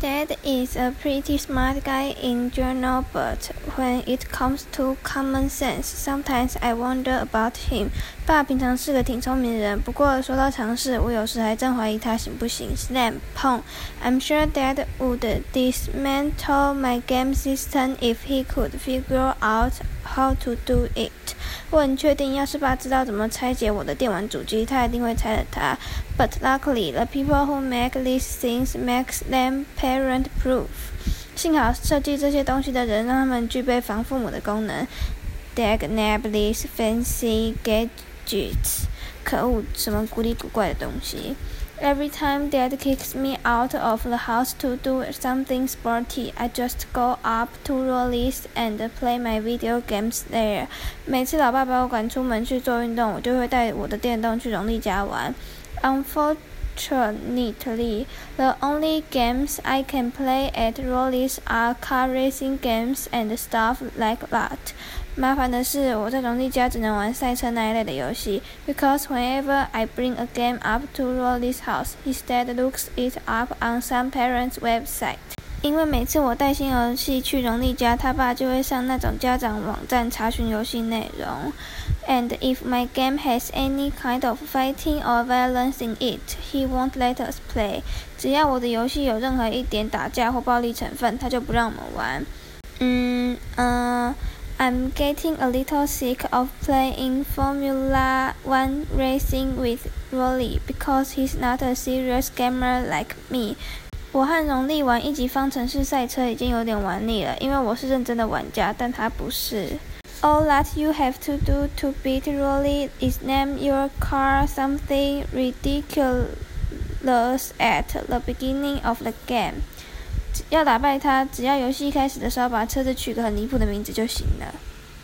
Dad is a pretty smart guy in general, but when it comes to common sense, sometimes I wonder about him. 爸平常是个挺聪明的人，不过说到尝试，我有时还真怀疑他行不行。Slam 碰，I'm sure Dad would dismantle my game system if he could figure out how to do it. 我很确定，要是爸知道怎么拆解我的电玩主机，他一定会拆了它。But luckily, the people who make these things make them parent proof。幸好设计这些东西的人让他们具备防父母的功能。Diagnosis, fancy gadgets，可恶，什么古里古怪的东西。Every time Dad kicks me out of the house to do something sporty, I just go up to Rowley's and play my video games there. 每次老爸把我赶出门去做运动，我就会带我的电动去荣利家玩。Unfortunately structured neatly. The only games I can play at Rowley's are car racing games and stuff like that. 麻烦的是，我在农地家只能玩赛车那一类的游戏。Because whenever I bring a game up to Rowley's' house, his dad looks it up on some parent's website. 因为每次我带新游戏去荣利家，他爸就会上那种家长网站查询游戏内容。And if my game has any kind of fighting or violence in it, he won't let us play。只要我的游戏有任何一点打架或暴力成分，他就不让我们玩。嗯嗯。I'm uh, getting a little sick of playing Formula One racing with Rowley because he's not a serious gamer like me. 我和荣利玩一级方程式赛车已经有点玩腻了，因为我是认真的玩家，但他不是。All that you have to do to beat Rolly is name your car something ridiculous at the beginning of the game. 要打败他，只要游戏一开始的时候把车子取个很离谱的名字就行了。